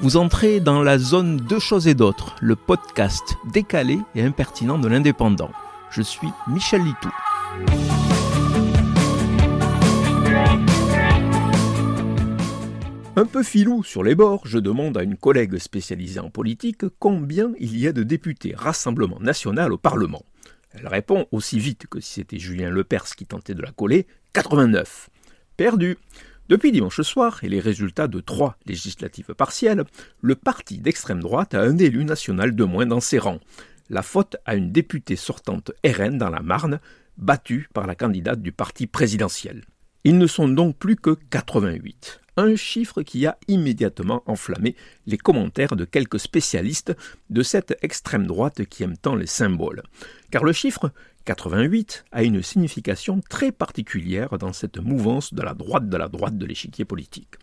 Vous entrez dans la zone Deux choses et d'autres, le podcast décalé et impertinent de l'indépendant. Je suis Michel Litou. Un peu filou sur les bords, je demande à une collègue spécialisée en politique combien il y a de députés Rassemblement national au Parlement. Elle répond aussi vite que si c'était Julien Lepers qui tentait de la coller 89. Perdu. Depuis dimanche soir et les résultats de trois législatives partielles, le parti d'extrême droite a un élu national de moins dans ses rangs. La faute à une députée sortante RN dans la Marne, battue par la candidate du parti présidentiel. Ils ne sont donc plus que 88 un chiffre qui a immédiatement enflammé les commentaires de quelques spécialistes de cette extrême droite qui aime tant les symboles. Car le chiffre 88 a une signification très particulière dans cette mouvance de la droite de la droite de l'échiquier politique.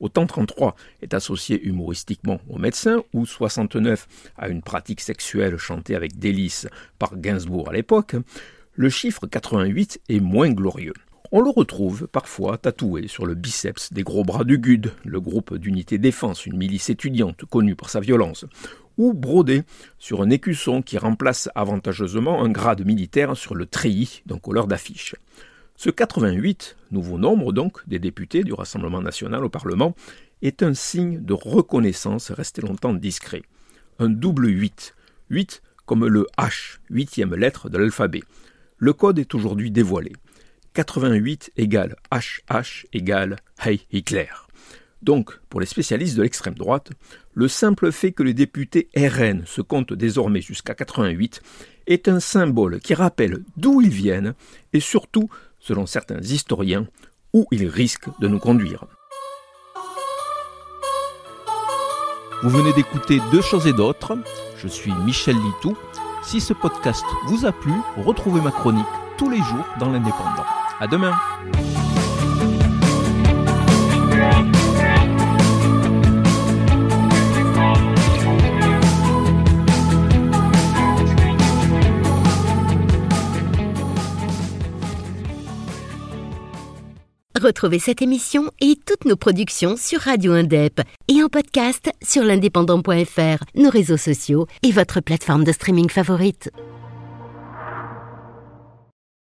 Autant 33 est associé humoristiquement au médecin, ou 69 à une pratique sexuelle chantée avec délice par Gainsbourg à l'époque, le chiffre 88 est moins glorieux. On le retrouve parfois tatoué sur le biceps des gros bras du GUD, le groupe d'unité défense, une milice étudiante connue pour sa violence, ou brodé sur un écusson qui remplace avantageusement un grade militaire sur le treillis d'un couleur d'affiche. Ce 88, nouveau nombre donc des députés du Rassemblement national au Parlement, est un signe de reconnaissance resté longtemps discret. Un double 8, 8 comme le H, huitième lettre de l'alphabet. Le code est aujourd'hui dévoilé. 88 égale HH égale Hey Hitler. Donc, pour les spécialistes de l'extrême droite, le simple fait que les députés RN se comptent désormais jusqu'à 88 est un symbole qui rappelle d'où ils viennent et surtout, selon certains historiens, où ils risquent de nous conduire. Vous venez d'écouter Deux choses et d'autres. Je suis Michel Litou. Si ce podcast vous a plu, retrouvez ma chronique tous les jours dans l'Indépendant. À demain. Retrouvez cette émission et toutes nos productions sur Radio Indep et en podcast sur l'indépendant.fr, nos réseaux sociaux et votre plateforme de streaming favorite.